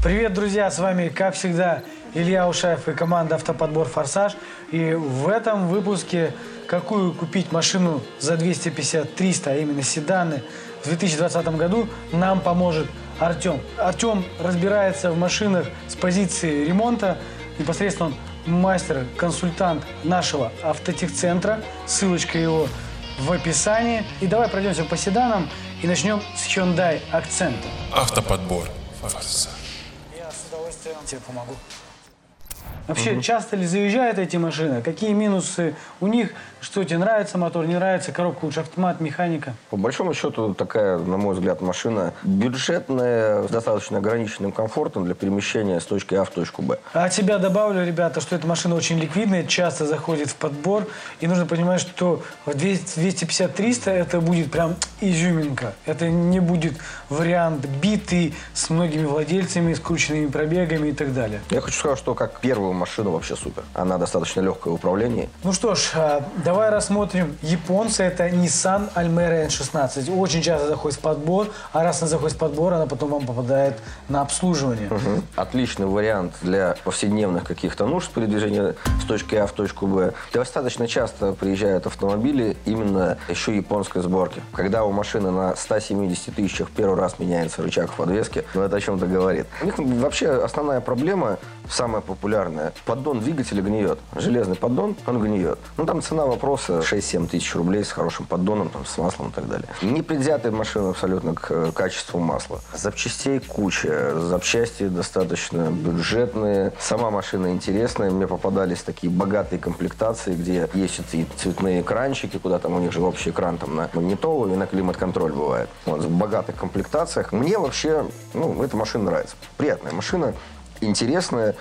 Привет, друзья! С вами, как всегда, Илья Ушаев и команда «Автоподбор Форсаж». И в этом выпуске какую купить машину за 250-300, а именно седаны, в 2020 году нам поможет Артем. Артем разбирается в машинах с позиции ремонта. Непосредственно он мастер, консультант нашего автотехцентра. Ссылочка его в описании. И давай пройдемся по седанам и начнем с Hyundai Accent. Автоподбор. Форсаж. Я с удовольствием тебе помогу. Вообще, часто ли заезжают эти машины? Какие минусы у них? Что тебе нравится мотор, не нравится? Коробка лучше автомат, механика? По большому счету, такая, на мой взгляд, машина бюджетная, с достаточно ограниченным комфортом для перемещения с точки А в точку Б. А от себя добавлю, ребята, что эта машина очень ликвидная, часто заходит в подбор. И нужно понимать, что в 250-300 это будет прям изюминка. Это не будет вариант битый с многими владельцами, скрученными пробегами и так далее. Я хочу сказать, что как первую машину вообще супер. Она достаточно легкая в управлении. Ну что ж, а, давай рассмотрим японцы. Это Nissan Almera N16. Очень часто заходит в подбор, а раз она заходит в подбор, она потом вам попадает на обслуживание. Мгм. Отличный вариант для повседневных каких-то нужд передвижения с точки А в точку Б. Достаточно часто приезжают автомобили именно еще японской сборки. Когда у машины на 170 тысячах первый раз меняется рычаг в подвеске, ну это о чем-то говорит. У них вообще основная проблема, самая популярная, поддон двигателя гниет. Железный поддон, он гниет. Ну там цена вопроса 6-7 тысяч рублей с хорошим поддоном, там, с маслом и так далее. Не предвзятая машина абсолютно к э, качеству масла. Запчастей куча, запчасти достаточно бюджетные. Сама машина интересная. Мне попадались такие богатые комплектации, где есть и цветные экранчики, куда там у них же общий экран там на магнитолу и на климат-контроль бывает. Вот, в богатых комплектациях. Мне вообще, ну, эта машина нравится. Приятная машина, интересная.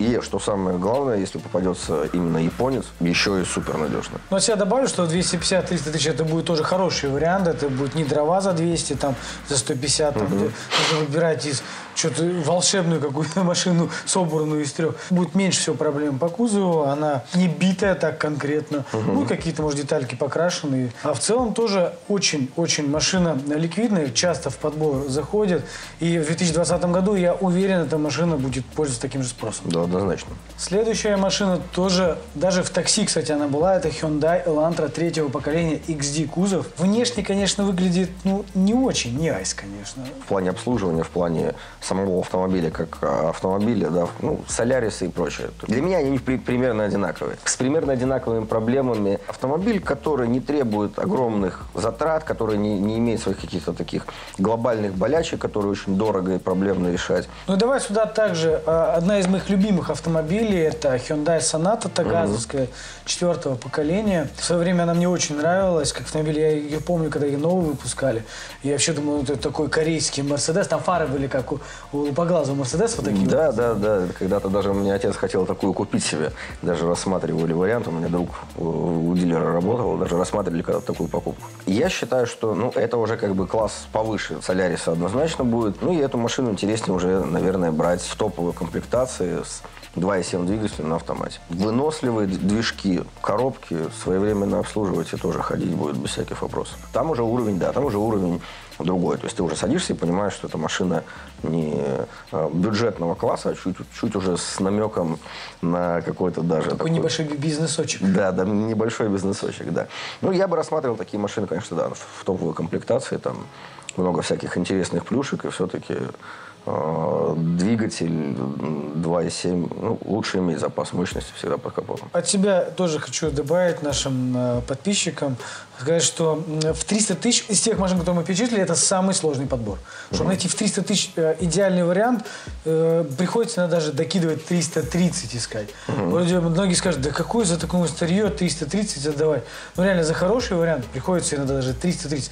И, что самое главное, если попадется именно японец, еще и супер надежно. Но от себя добавлю, что 250-300 тысяч это будет тоже хороший вариант. Это будет не дрова за 200, там, за 150, там, где нужно выбирать из что-то волшебную какую-то машину, собранную из трех. Будет меньше всего проблем по кузову. Она не битая так конкретно. Ну, какие-то, может, детальки покрашенные. А в целом тоже очень-очень машина ликвидная. Часто в подбор заходит. И в 2020 году, я уверен, эта машина будет пользоваться таким же спросом. Да, однозначно. Следующая машина тоже, даже в такси, кстати, она была, это Hyundai Elantra третьего поколения XD кузов. Внешне, конечно, выглядит, ну, не очень, не айс, конечно. В плане обслуживания, в плане самого автомобиля, как а, автомобиля, да, ну, солярисы и прочее. Для меня они при- примерно одинаковые. С примерно одинаковыми проблемами автомобиль, который не требует огромных затрат, который не, не имеет своих каких-то таких глобальных болячек, которые очень дорого и проблемно решать. Ну, давай сюда также а, одна из моих любимых автомобилей, это Hyundai Sonata Тагазовская четвертого поколения. В свое время она мне очень нравилась, как автомобиль. Я ее помню, когда ее новую выпускали. Я вообще думаю, это такой корейский Мерседес. Там фары были как у, у лупоглазого Мерседеса, вот такие. Да, да, да. Когда-то даже у меня отец хотел такую купить себе. Даже рассматривали вариант. У меня друг у, у дилера работал. Даже рассматривали когда-то такую покупку. Я считаю, что ну, это уже как бы класс повыше Соляриса однозначно будет. Ну и эту машину интереснее уже, наверное, брать в топовой комплектации с 2,7 двигателем на автомате. Выносливые движки, коробки своевременно обслуживать и тоже ходить будет без всяких вопросов. Там уже уровень, да, там уже уровень другой. То есть ты уже садишься и понимаешь, что это машина не э, бюджетного класса, а чуть, чуть уже с намеком на какой-то даже Такой небольшой би- бизнесочек. да, да, небольшой бизнесочек, да. Ну, я бы рассматривал такие машины, конечно, да, в, топовой комплектации, там много всяких интересных плюшек, и все-таки э, двигатель м, 2,7, ну, лучше иметь запас мощности всегда под капотом. От себя тоже хочу добавить нашим э, подписчикам, сказать, что в 300 тысяч из тех машин, которые мы перечислили, это самый сложный подбор. Чтобы найти в 300 тысяч э, идеальный вариант, э, приходится иногда даже докидывать 330 искать. Вроде многие скажут, да какое за такое старье 330 отдавать? Ну реально, за хороший вариант приходится иногда даже 330.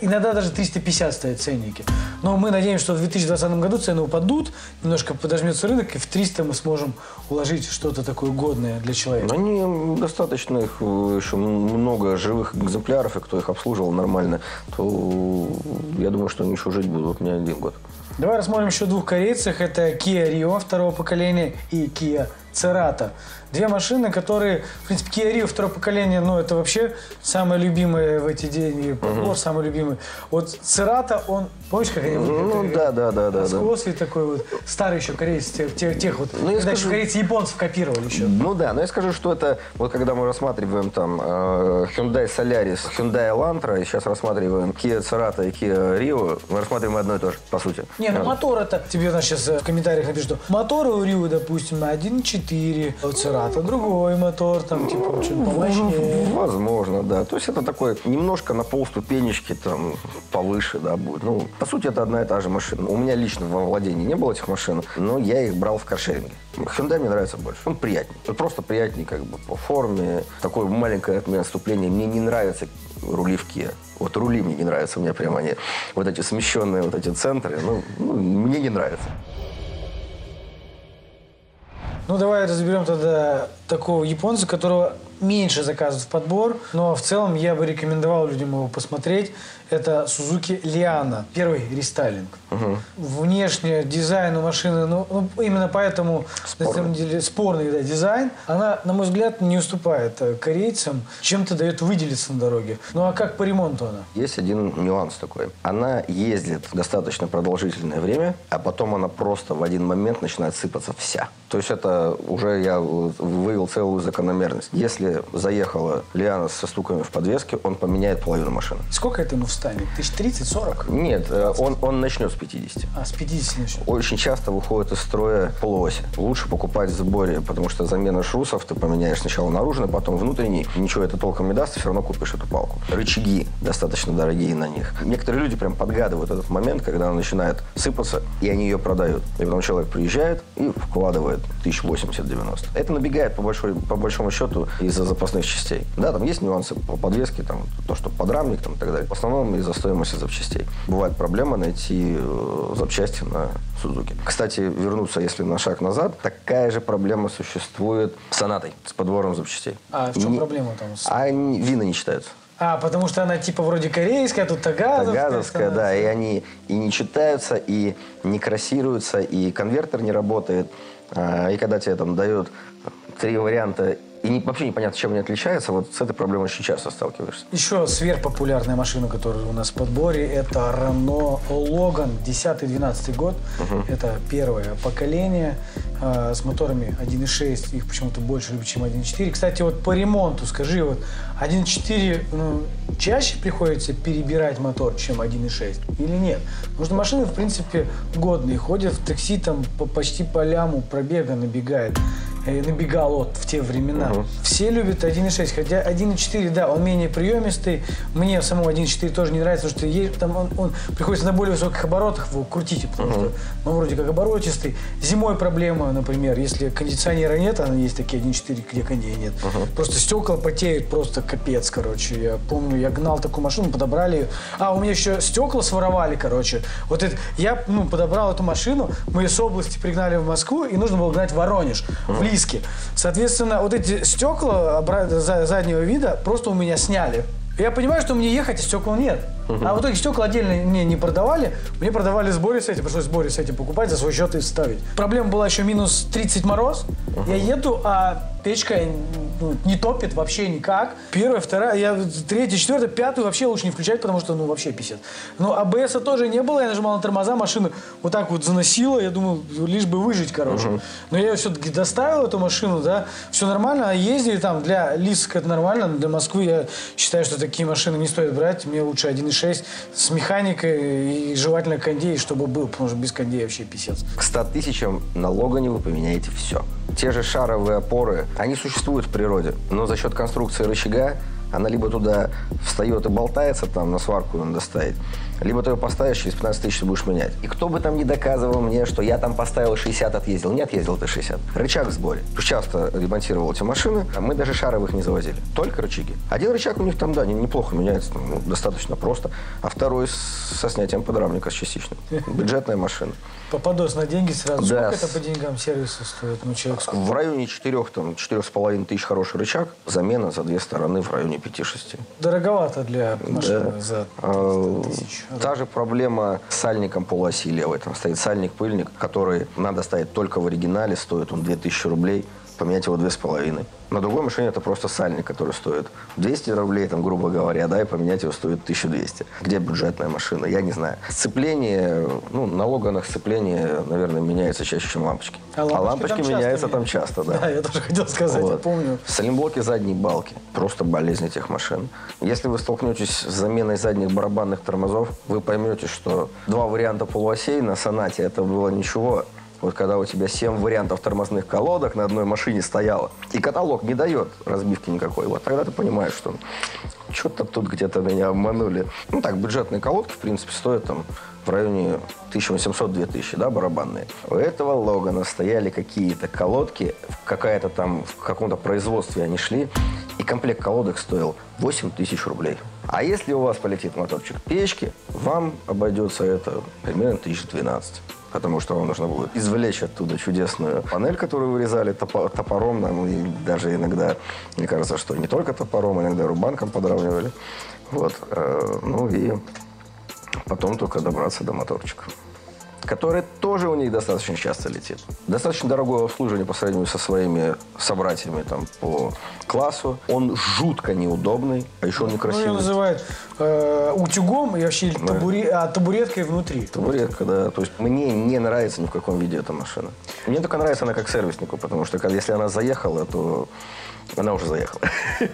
Иногда- даже 350 стоят ценники. Но мы надеемся, что в 2020 году цены упадут, немножко подожмется рынок, и в 300 мы сможем уложить что-то такое годное для человека. Но они достаточно их еще м- много живых экземпляров, и кто их обслуживал нормально, то я думаю, что они еще жить будут не один год. Давай рассмотрим еще двух корейцев. Это Kia Rio второго поколения и Kia Церата. Две машины, которые, в принципе, Kia Rio второе поколение, ну, это вообще самое любимое в эти деньги, подбор самый любимый. Вот Церата, он, помнишь, как они выглядят? Ну, да, да, да, да, да. Скосый такой вот, старый еще корейец, тех, тех, тех вот, Ну, я когда еще скажу- корейцы японцев копировали еще. Ну да, но я скажу, что это, вот когда мы рассматриваем там э, Hyundai Solaris, Hyundai Elantra, и сейчас рассматриваем Kia Cerato и Kia Rio, мы рассматриваем одно и то же, по сути. Не, ну мотор это, тебе значит, сейчас э, в комментариях напишут, что моторы у Рио, допустим, 1.4, у Церата другой мотор, там, типа, что помощнее. Возможно, да. То есть это такой немножко на полступенечки там повыше, да, будет. Ну, по сути, это одна и та же машина. У меня лично во владении не было этих машин, но я их брал в каршеринге. Hyundai мне нравится больше. Он приятнее. Он просто приятнее как бы по форме. Такое маленькое от меня отступление. Мне не нравятся рули в Kia. Вот рули мне не нравятся. У меня прямо они, вот эти смещенные вот эти центры, ну, ну, мне не нравится. Ну, давай разберем тогда такого японца, которого меньше заказывают в подбор, но в целом я бы рекомендовал людям его посмотреть. Это Suzuki Liana, первый рестайлинг. Внешне дизайн у машины, ну, ну, именно поэтому на Спорный. самом деле спорный да, дизайн, она, на мой взгляд, не уступает э, корейцам, чем-то дает выделиться на дороге. Ну а как по ремонту она? Есть один нюанс такой. Она ездит достаточно продолжительное время, а потом она просто в один момент начинает сыпаться вся. То есть это уже я вывел целую закономерность. Если заехала Лиана со стуками в подвеске, он поменяет половину машины. Сколько это ему встанет? Тысяч тридцать, сорок? Нет, э, он, он начнет с 50. А, с 50 начнет. Очень часто выходит из строя полуоси. Лучше покупать в сборе, потому что замена шрусов ты поменяешь сначала наружный, потом внутренний. Ничего это толком не даст, ты все равно купишь эту палку. Рычаги достаточно дорогие на них. Некоторые люди прям подгадывают этот момент, когда она начинает сыпаться, и они ее продают. И потом человек приезжает и вкладывает 1080-90. Это набегает по, большой, по большому счету из-за запасных частей. Да, там есть нюансы по подвеске, там, то, что подрамник там, и так далее. В основном из-за стоимости запчастей. Бывает проблема найти э, запчасти на Сузуки. Кстати, вернуться, если на шаг назад, такая же проблема существует с Сонатой, с подбором запчастей. А в чем Не- проблема там? с- А они- вины не читаются. А, потому что она типа вроде корейская, тут тагазовская. Газовская, да, и они и не читаются, и не красируются, и конвертер не работает. А, И когда тебе там дают три варианта, и не- вообще непонятно, чем они отличаются, вот с этой проблемой очень часто сталкиваешься. Еще сверхпопулярная машина, которая у нас в подборе, это Renault Logan 10-12 год. Это первое поколение э, с моторами 1.6. Их почему-то больше любят, чем 1.4. Кстати, вот по ремонту скажи, вот 1.4 ну, чаще приходится перебирать мотор, чем 1.6 или нет? Потому что машины, в принципе, годные. Ходят в такси там по- почти по ляму пробега набегает. Э, Набегал вот в те времена. Все любят 1.6, хотя 1.4, да, он менее приемистый. Мне самому 1.4 тоже не нравится, потому что есть, там он, он приходится на более высоких оборотах его крутить, потому что он вроде как оборотистый. Зимой проблема, например, если кондиционера нет, а есть такие 1.4, где кондея нет. Просто стекла потеют, просто капец, короче. Я помню, я гнал такую машину, подобрали ее. А, у меня еще стекла своровали, короче. Вот это, я ну, подобрал эту машину, мы с области пригнали в Москву, и нужно было гнать в Воронеж, в Лиске. Соответственно, вот эти стекла заднего вида просто у меня сняли. Я понимаю, что мне ехать, а стекол нет. А в итоге стекла отдельно мне не продавали. Мне продавали сборе с этим. Пришлось сборе с этим покупать, за свой счет и ставить. Проблема была еще минус 30 мороз. Я еду, а печка ну, не топит вообще никак. Первая, вторая, я третья, четвертая, пятую вообще лучше не включать, потому что, ну, вообще писец. Но АБС тоже не было, я нажимал на тормоза, машину вот так вот заносила, я думал, лишь бы выжить, короче. Но я ее все-таки доставил, эту машину, да, все нормально, а ездили там, для Лиска это нормально, но для Москвы я считаю, что такие машины не стоит брать, мне лучше 1.6 с механикой и желательно кондей, чтобы был, потому что без кондея вообще писец. К 100 тысячам на Логане вы поменяете все. Те же шаровые опоры, они существуют в природе, но за счет конструкции рычага она либо туда встает и болтается, там на сварку надо ставить, либо ты ее поставишь, через 15 тысяч ты будешь менять. И кто бы там не доказывал мне, что я там поставил 60, отъездил. Не отъездил ты 60. Рычаг в сборе. Часто ремонтировал эти машины, а мы даже шаровых не завозили. Только рычаги. Один рычаг у них там, да, не- неплохо меняется, ну, достаточно просто. А второй со снятием подрамника с частичным. Бюджетная машина. Попадос на деньги сразу. Да. Сколько это по деньгам сервиса стоит? Ну, человек сколько? В районе 4, там, 4,5 тысяч хороший рычаг. Замена за две стороны в районе 5-6. Дороговато для машины Да. за А, 300 тысяч. Та же проблема с сальником полуоси левой. Там стоит сальник-пыльник, который надо ставить только в оригинале, стоит он 2000 рублей. Поменять его две с половиной. На другой машине это просто сальник, который стоит 200 рублей, там, грубо говоря, да, и поменять его стоит 1200. Где бюджетная машина? Я не знаю. Сцепление, ну, на логанах сцепление, наверное, меняется чаще, чем лампочки. А лампочки там часто меняются там меняют. часто, да. Да, я тоже хотел сказать, я Вот. помню. Саленблоки задней балки. Просто болезнь этих машин. Если вы столкнетесь с заменой задних барабанных тормозов, вы поймете, что два варианта полуосей на сонате это было ничего. Вот когда у тебя семь вариантов тормозных колодок на одной машине стояло, и каталог не дает разбивки никакой, вот тогда ты понимаешь, что что-то тут где-то меня обманули. Ну так, бюджетные колодки, в принципе, стоят там в районе 1800-2000, да, барабанные. У этого Логана стояли какие-то колодки, какая-то там, в каком-то производстве они шли, и комплект колодок стоил 8 тысяч рублей. А если у вас полетит моторчик печки, вам обойдется это примерно 1012. Потому что вам нужно будет извлечь оттуда чудесную панель, которую вырезали топо- топором, нам, и даже иногда, мне кажется, что не только топором, иногда рубанком подравнивали. Вот. э, ну и потом только добраться до моторчика. Который тоже у них достаточно часто летит. Достаточно дорогое обслуживание по сравнению со своими собратьями там, по классу. Он жутко неудобный, а еще он Ну, некрасивый. называют э, утюгом и вообще табуре- а, табуреткой внутри. Табуретка, да. То есть мне не нравится ни в каком виде эта машина. Мне только нравится она как сервиснику, потому что если она заехала, то она уже заехала.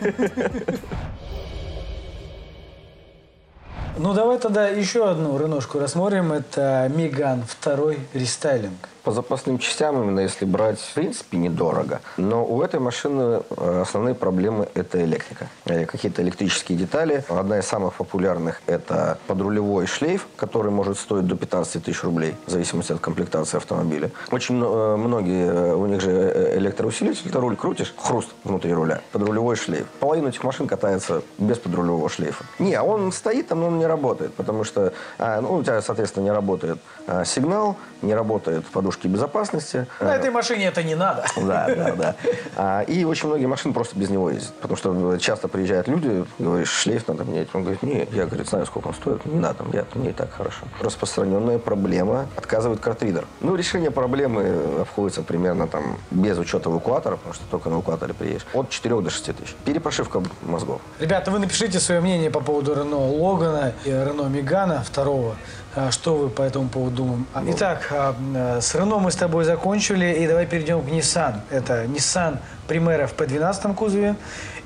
Ну, давай тогда еще одну рыношку рассмотрим. Это Миган второй рестайлинг. По запасным частям, именно если брать, в принципе, недорого. Но у этой машины э, основные проблемы – это электрика. Э, Какие-то электрические детали. Одна из самых популярных – это подрулевой шлейф, который может стоить до 15 тысяч рублей, в зависимости от комплектации автомобиля. Очень э, многие, у них же электроусилитель, ты руль крутишь, хруст внутри руля, подрулевой шлейф. Половина этих машин катается без подрулевого шлейфа. Не, а он стоит там, но он не работает, потому что а, ну, у тебя, соответственно, не работает а, сигнал, не работает подушки безопасности. На этой машине это не надо. Да, да, да. А, и очень многие машины просто без него ездят. Потому что часто приезжают люди, говоришь, шлейф надо менять. Он говорит, не, я, говорит, знаю, сколько он стоит. Не надо, я, мне и так хорошо. Распространенная проблема. Отказывает картридер. Ну, решение проблемы обходится примерно там без учета эвакуатора, потому что только на эвакуаторе приедешь. От 4 до 6 тысяч. Перепрошивка мозгов. Ребята, вы напишите свое мнение по поводу Рено Логана и Рено Мегана второго. А, Что вы по этому поводу думаете? А, Итак, а, э, с Рено мы с тобой закончили, и давай перейдем к Nissan. Это Nissan Primera в P12 кузове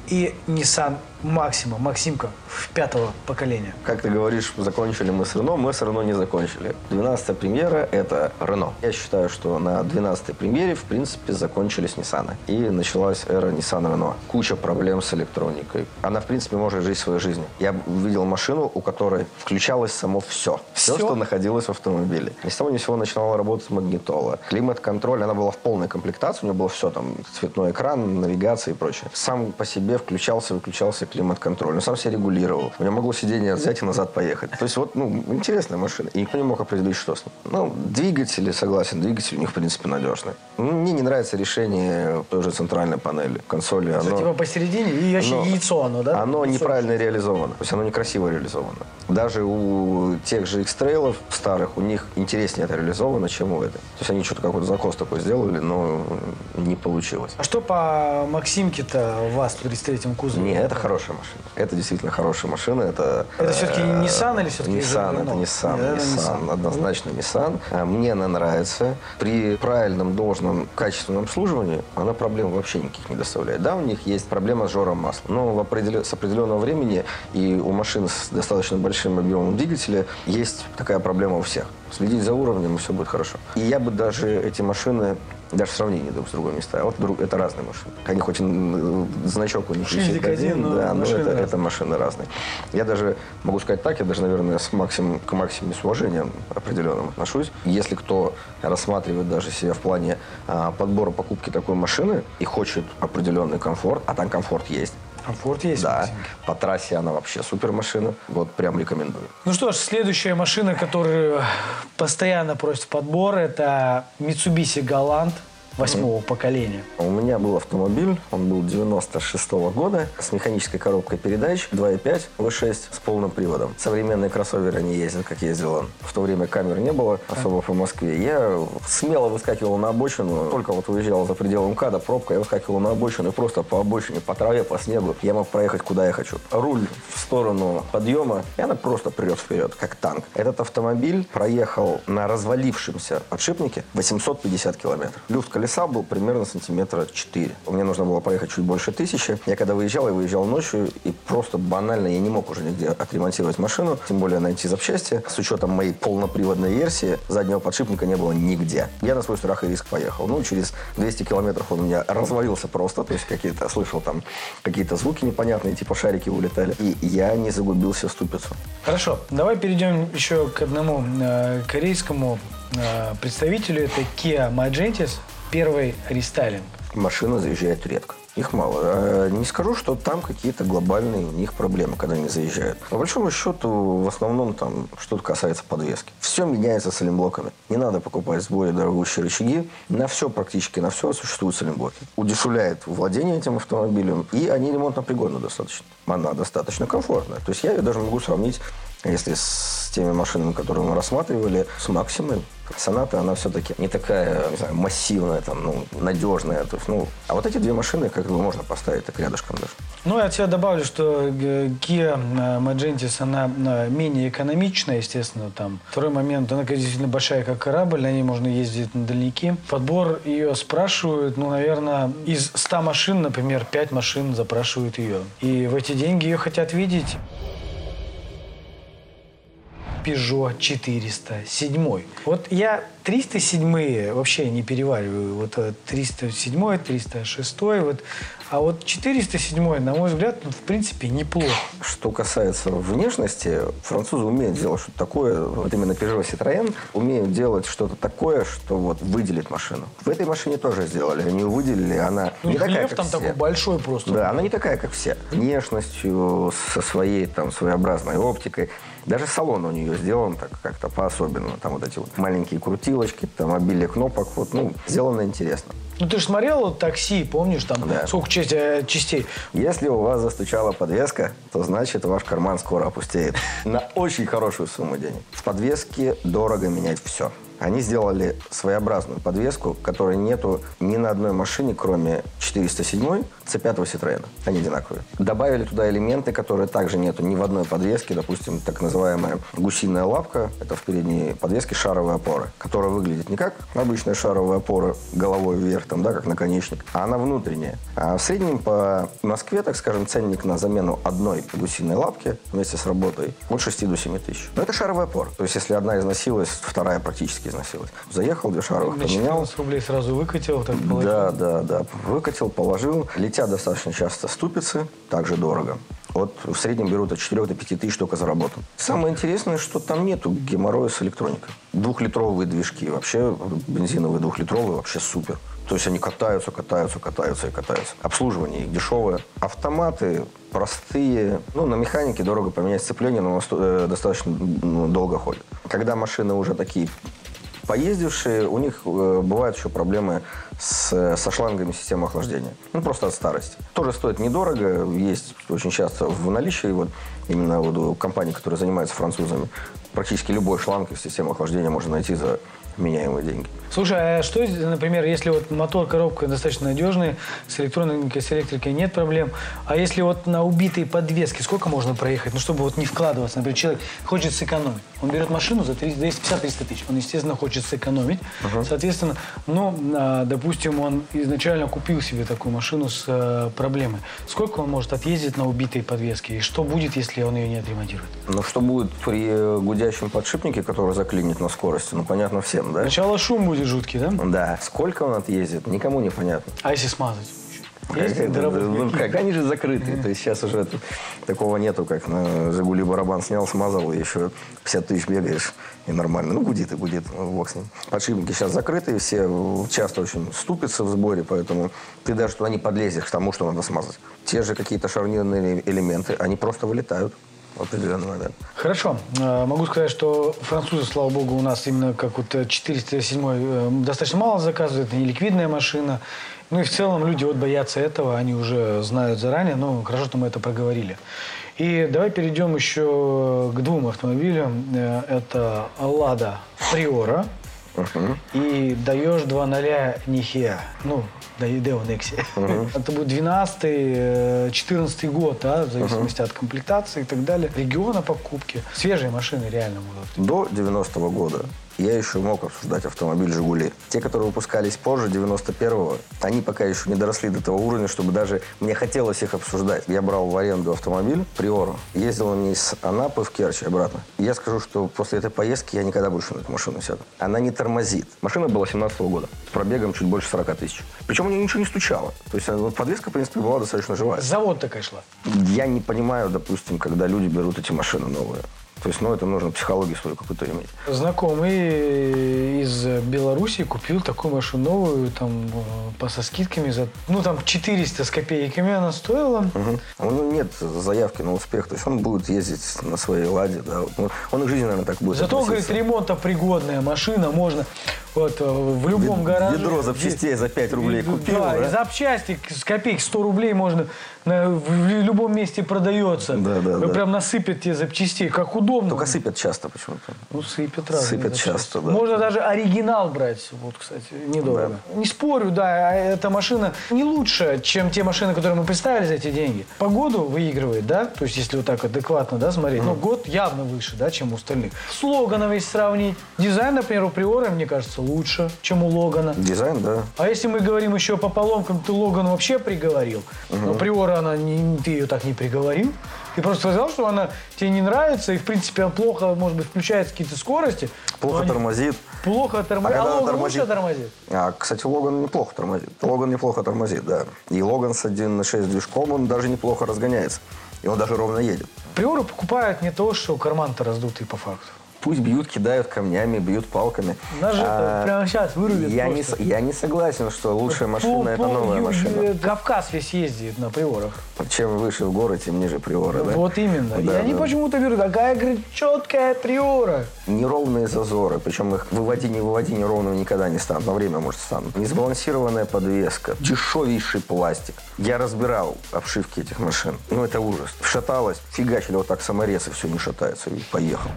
и Nissan Maxima, Максимка в пятого поколения. Как ты говоришь, закончили мы с Рено, мы с Рено не закончили. 12 премьера – это Рено. Я считаю, что на 12 премьере, в принципе, закончились Ниссаны. И началась эра Nissan Рено. Куча проблем с электроникой. Она, в принципе, может жить своей жизнью. Я увидел машину, у которой включалось само все. Все, Всё? что находилось в автомобиле. Ни с того ни сего начинала работать магнитола. Климат-контроль, она была в полной комплектации, у нее было все, там, цветной экран, навигация и прочее. Сам по себе включался, выключался климат-контроль. Он сам себя регулировал. У него могло сиденье взять и назад поехать. То есть вот, ну, интересная машина. И никто не мог определить, что с ним. Ну, двигатели, согласен, двигатель у них, в принципе, надежный. Мне не нравится решение той же центральной панели. Консоли, оно... типа посередине и вообще Но яйцо оно, да? Оно Яйцо. неправильно реализовано. То есть оно некрасиво реализовано. Даже у тех же X-трейлов старых, у них интереснее это реализовано, чем у этой. То есть они что-то какой-то закос такой сделали, но не получилось. А что по Максимке-то у вас в 33-м кузове? Не, это хорошая машина. Это действительно хорошая машина. Это, Это всё-таки э, Nissan или всё-таки Nissan, это Nissan. Нет, Nissan, Nissan. однозначно Nissan. Мне она нравится. При правильном, должном, качественном обслуживании она проблем вообще никаких не доставляет. Да, у них есть проблема с жором масла. Но в определен- с определенного времени и у машин с достаточно большим объемом двигателя есть такая проблема у всех. Следить за уровнем, и все будет хорошо. И я бы даже эти машины даже в сравнении друг с другом не ставил. Вот друг- это разные машины. Они хоть м, значок у них висит один, но да, но машины это, разные. это машины разные. Я даже могу сказать так, я даже, наверное, с максимум, к максимуму с уважением определенным отношусь. Если кто рассматривает даже себя в плане а, подбора покупки такой машины и хочет определенный комфорт, а там комфорт есть, Комфорт есть да, Максимке. по трассе она вообще супер машина, вот прям рекомендую. Ну что ж, следующая машина, которую постоянно просят в подбор, это Mitsubishi Galant восьмого поколения. У меня был автомобиль, он был 96 -го года, с механической коробкой передач 2.5 V6 с полным приводом. Современные кроссоверы не ездят, как ездил он. В то время камер не было особо по Москве. Я смело выскакивал на обочину, только вот уезжал за пределы МКАДа, пробка, я выскакивал на обочину и просто по обочине, по траве, по снегу я мог проехать куда я хочу. Руль в сторону подъема, и она просто прет вперед, как танк. Этот автомобиль проехал на развалившемся подшипнике 850 километров. Люфт колеса был примерно сантиметра 4. Мне нужно было проехать чуть больше тысячи. Я когда выезжал, я выезжал ночью, и просто банально я не мог уже нигде отремонтировать машину, тем более найти запчасти. С учетом моей полноприводной версии, заднего подшипника не было нигде. Я на свой страх и риск поехал. Ну, через 200 километров он у меня развалился просто, то есть какие-то, слышал там какие-то звуки непонятные, типа шарики улетали. И я не загубился в ступицу. Хорошо, давай перейдем еще к одному э, корейскому э, представителю. Это Kia Magentis, первый рестайлинг. Машина заезжает редко. Их мало. А Не скажу, что там какие-то глобальные у них проблемы, когда они заезжают. По большому счету, в основном там что-то касается подвески. Все меняется с олимблоками. Не надо покупать более дорогущие рычаги. На все практически, на все существуют олимблоки. Удешевляет владение этим автомобилем, и они ремонтно пригодны достаточно. Она достаточно комфортная. То есть я ее даже могу сравнить если с теми машинами, которые мы рассматривали, с Максимой, Соната, она все-таки не такая, не знаю, массивная, там, ну, надежная. То есть, ну, а вот эти две машины как бы можно поставить так рядышком даже. Ну, я от себя добавлю, что э, Kia э, Magentis, она э, менее экономичная, естественно, там. Второй момент, она действительно большая, как корабль, на ней можно ездить на дальники. Подбор ее спрашивают, ну, наверное, из 100 машин, например, 5 машин запрашивают ее. И в эти деньги ее хотят видеть. Peugeot 407. Вот я 307 вообще не перевариваю. Вот э, 307, 306, вот. А вот 407, на мой взгляд, ну, в принципе, неплохо. Что касается внешности, французы умеют делать что-то такое, вот именно Peugeot Citroën умеют делать что-то такое, что вот выделит машину. В этой машине тоже сделали, они выделили, она Ну, не такая, как там все. такой большой просто. Да, она не такая, как все. Внешностью, со своей там своеобразной оптикой. Даже салон у нее сделан так как-то по-особенному. Там вот эти вот маленькие крутилочки, там обилие кнопок. Вот, ну, сделано интересно. Ну, ты же смотрел такси, помнишь, там Да. сколько часть- э, частей? Если у вас застучала подвеска, то значит ваш карман скоро опустеет. На очень хорошую сумму денег. В подвеске дорого менять все. Они сделали своеобразную подвеску, которой нету ни на одной машине, кроме 407 C5 Citroёn. Они одинаковые. Добавили туда элементы, которые также нету ни в одной подвеске. Допустим, так называемая гусиная лапка. Это в передней подвеске шаровые опоры, которая выглядит не как обычная шаровая опора головой вверх, там, да, как наконечник, а она внутренняя. А в среднем по Москве, так скажем, ценник на замену одной гусиной лапки вместе с работой от 6 до 7 тысяч. Но это шаровая опора. То есть, если одна износилась, вторая практически износилась. Заехал, две шаровых поменял. 14 рублей сразу выкатил, так положил. Да, да, да. Выкатил, положил. Летят достаточно часто ступицы, также дорого. Вот в среднем берут от 4 до 5 тысяч только за работу. Самое интересное, что там нету геморроя с электроникой. Двухлитровые движки. Вообще бензиновые двухлитровые вообще супер. То есть они катаются, катаются, катаются и катаются. Обслуживание их дешевое. Автоматы простые. Ну, на механике дорого поменять сцепление, но э, достаточно ну, долго ходит. Когда машины уже такие Поездившие, у них э, бывают еще проблемы с, со шлангами системы охлаждения. Ну, просто от старости. Тоже стоит недорого, есть очень часто в наличии, вот именно вот у компаний, которые занимаются французами, практически любой шланг из системы охлаждения можно найти за меняемые деньги. Слушай, а что, например, если вот мотор, коробка достаточно надежные, с электроникой, с электрикой нет проблем, а если вот на убитой подвеске, сколько можно проехать, ну, чтобы вот не вкладываться? Например, человек хочет сэкономить. Он берет машину за 250-300 тысяч. Он, естественно, хочет сэкономить. Соответственно, но, а, допустим, он изначально купил себе такую машину с э, проблемой. Сколько он может отъездить на убитой подвеске? И что будет, если он ее не отремонтирует? Но что будет при э, гудящем подшипнике, который заклинит на скорости, ну, понятно всем, да? Сначала шум будет жуткий, да? Да. Сколько он отъездит, никому не понятно. А если смазать? Есть Как, ну, какие-то? как, они же закрыты. То есть сейчас уже такого нету, как на «Жигули» барабан снял, смазал, и еще 50 тысяч бегаешь, и нормально. Ну, гудит и гудит, ну, бог с ним. Подшипники сейчас закрыты, все часто очень ступятся в сборе, поэтому ты даже туда не подлезешь к тому, что надо смазать. Те же какие-то шарнирные элементы, они просто вылетают. В определенный момент. Хорошо. Э, Могу сказать, что французы, слава богу, у нас именно как вот э, 407 э, достаточно мало заказывают, это не ликвидная машина. Ну и в целом люди вот боятся этого, они уже знают заранее, но хорошо, что мы это проговорили. И давай перейдем еще к двум автомобилям. Э, Это Лада Приора и даешь 2.0 Нихия. Ну, да и Део Некси. Это будет 12-14 год, да, в зависимости от комплектации и так далее. Региона покупки. Свежие машины реально будут. До 90-го года я еще мог обсуждать автомобиль «Жигули». Те, которые выпускались позже, 91-го, они пока еще не доросли до того уровня, чтобы даже мне хотелось их обсуждать. Я брал в аренду автомобиль «Приору», ездил на ней с Анапы в Керчь обратно. И я скажу, что после этой поездки я никогда больше на эту машину сяду. Она не тормозит. Машина была 17 года, с пробегом чуть больше 40 тысяч. Причем у нее ничего не стучало. То есть э, подвеска, в принципе, была достаточно живая. Завод такая шла. Я не понимаю, допустим, когда люди берут эти машины новые. То есть, ну, это нужно психологию свою какую-то иметь. Знакомый из Беларуси купил такую машину новую, там, э, по со скидками за, ну, там, 400 с копейками она стоила. Мгм. У него нет заявки на успех. То есть он будет ездить на своей ладе. Да. Вот. Ну, Он и в жизни, наверное, так будет Зато, говорит, относиться. ремонтопригодная машина, можно вот э, в любом Вед- гараже. ведро запчастей за 5 рублей купил, Да, да? запчасти с копеек 100 рублей можно на- в любом месте продается. Да, да, Вы да. прям насыпят тебе запчастей, как удобно. Только сыпят часто почему-то. Ну, сыпят разные Сыпят запчасти. часто, да. Можно даже оригинал брать. Вот, кстати, недорого. Не спорю, да, а эта машина не лучше, чем те машины, которые мы представили за эти деньги. Погоду выигрывает, да, то есть если вот так адекватно, да, смотреть, ну, год явно выше, да, чем у остальных. С Логаном если сравнить, дизайн, например, у Приора, мне кажется, лучше, чем у Логана. Дизайн, да. А если мы говорим еще по поломкам, ты Логан вообще приговорил. Но Приора она не, ты ее так не приговорил. Ты просто сказал, что она тебе не нравится, и в принципе она плохо, может быть, включает какие-то скорости. Плохо тормозит. Плохо тормозит. А А, когда она Логан тормозит? лучше тормозит? А, кстати, Логан неплохо тормозит. Логан неплохо тормозит, да. И Логан с 1.6 движком, он даже неплохо разгоняется. И он даже ровно едет. Приору покупают не то, что карман-то раздутый по факту. Пусть бьют, кидают камнями, бьют палками. Нас же это А, прямо сейчас вырубят Я не, просто. я не согласен, что лучшая машина Пол- это пол- новая ю- машина. э, Кавказ весь ездит на приорах. Чем выше в горы, тем ниже приора, да? Вот именно. и Да, они да. почему-то берут, такая, говорит, четкая приора. Неровные зазоры, причем их выводи, не выводи, неровными никогда не станут, на время, может, станут. Несбалансированная подвеска, дешевейший пластик. Я разбирал обшивки этих машин. Ну, это ужас. Шаталось, фигачили вот так саморез, и все не шатается, и поехал.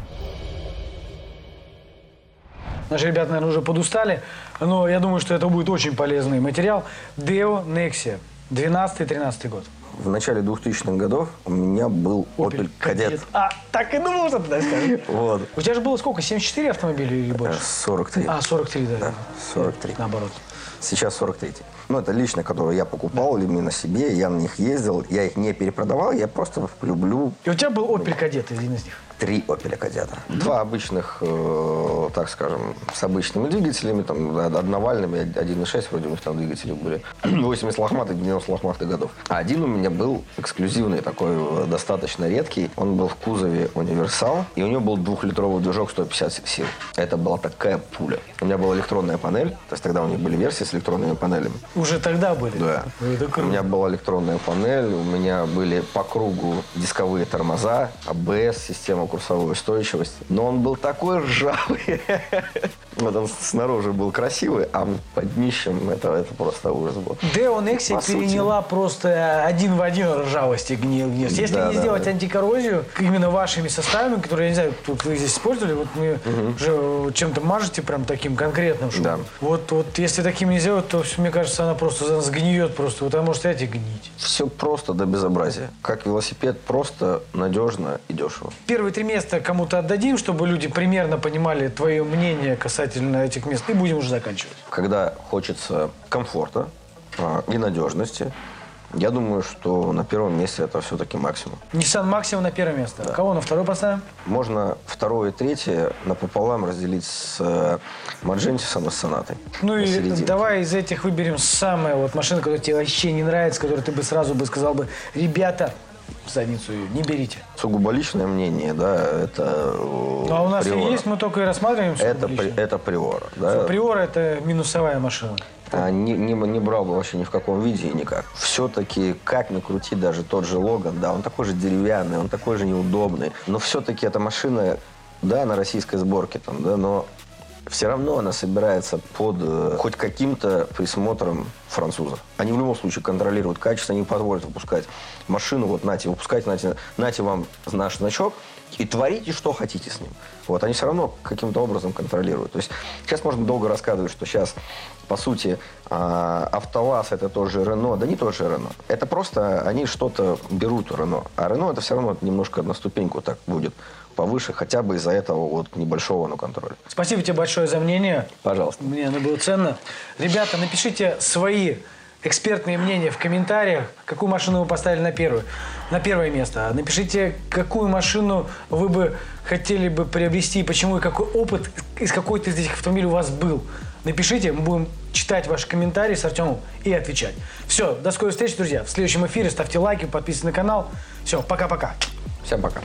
Наши ребята, наверное, уже подустали, но я думаю, что это будет очень полезный материал. Deo Nexia, 12-13 год. В начале 2000-х годов у меня был Opel Kadett. А, так и думал, что ты так скажешь. Вот. У тебя же было сколько, 74 автомобиля или больше? 43. А, 43, да. Да, 43. Наоборот. Сейчас 43. Ну, это лично, которые я покупал именно себе, я на них ездил, я их не перепродавал, я просто люблю И у тебя был Opel Kadett, один из них. Три Opel Kadett. Два обычных, э, так скажем, с обычными двигателями, там, одновальными, 1.6 вроде у них там двигатели были, 80 лохматых, 90 лохматых годов. А один у меня был эксклюзивный, такой э, достаточно редкий. Он был в кузове универсал, и у него был двухлитровый движок 150 сил. Это была такая пуля. У меня была электронная панель, то есть тогда у них были версии с электронными панелями. Уже тогда были? Да. У меня была электронная панель, у меня были по кругу дисковые тормоза, АБС, система курсовой устойчивости. Но он был такой ржавый. Вот он снаружи был красивый, а под днищем это, это просто ужас был. Nexia По сути. переняла просто один в один ржавость и гни- гнилость. Если Да, не да, сделать да. антикоррозию именно вашими составами, которые, я не знаю, тут вы здесь использовали, вот мы же чем-то мажете прям таким конкретным шумом. Да. Вот, вот если таким не сделать, то, мне кажется, она просто сгниет просто. Вот она может стоять и гнить. Все просто до безобразия. Как велосипед, просто, надежно и дешево. Первые три места кому-то отдадим, чтобы люди примерно понимали твое мнение касательно этих мест. И будем уже заканчивать. Когда хочется комфорта а, и надежности, я думаю, что на первом месте это все-таки максимум. Nissan Maxima на первое место. Кого на второе поставим? Можно второе и третье напополам разделить с э, Маджентисом и с Сонатой. Ну и Посерединке. давай из этих выберем самые вот машины, которые тебе вообще не нравятся, которые ты бы сразу бы сказал бы, ребята, задницу ее не берите. Сугубо личное мнение, да, это э, Ну, а у нас и Приора. есть, мы только и рассматриваем Это, при- это приора, да. Приора – это минусовая машина. А, Не, не, не брал бы вообще ни в каком виде и никак. Все-таки, как ни крути, даже тот же Логан, да, он такой же деревянный, он такой же неудобный. Но все-таки эта машина, да, на российской сборке там, да, но все равно она собирается под э, хоть каким-то присмотром французов. Они в любом случае контролируют качество, не позволят выпускать машину, вот нате, выпускайте, нате, нате вам наш значок, и творите, что хотите с ним. Вот, они все равно каким-то образом контролируют. То есть сейчас можно долго рассказывать, что сейчас, по сути, а, АвтоВАЗ это тоже Рено. Да не тоже Рено. Это просто они что-то берут у Рено. А Рено это все равно немножко на ступеньку так будет повыше, хотя бы из-за этого вот небольшого, но контроля. Спасибо тебе большое за мнение. Пожалуйста. Мне оно было ценно. Ребята, напишите свои экспертные мнения в комментариях, какую машину вы поставили на первое, на первое место. Напишите, какую машину вы бы хотели бы приобрести, и почему, и какой опыт из какой-то из этих автомобилей у вас был. Напишите, мы будем читать ваши комментарии с Артемом и отвечать. Все, до скорой встречи, друзья. В следующем эфире ставьте лайки, подписывайтесь на канал. Все, пока-пока. Всем пока.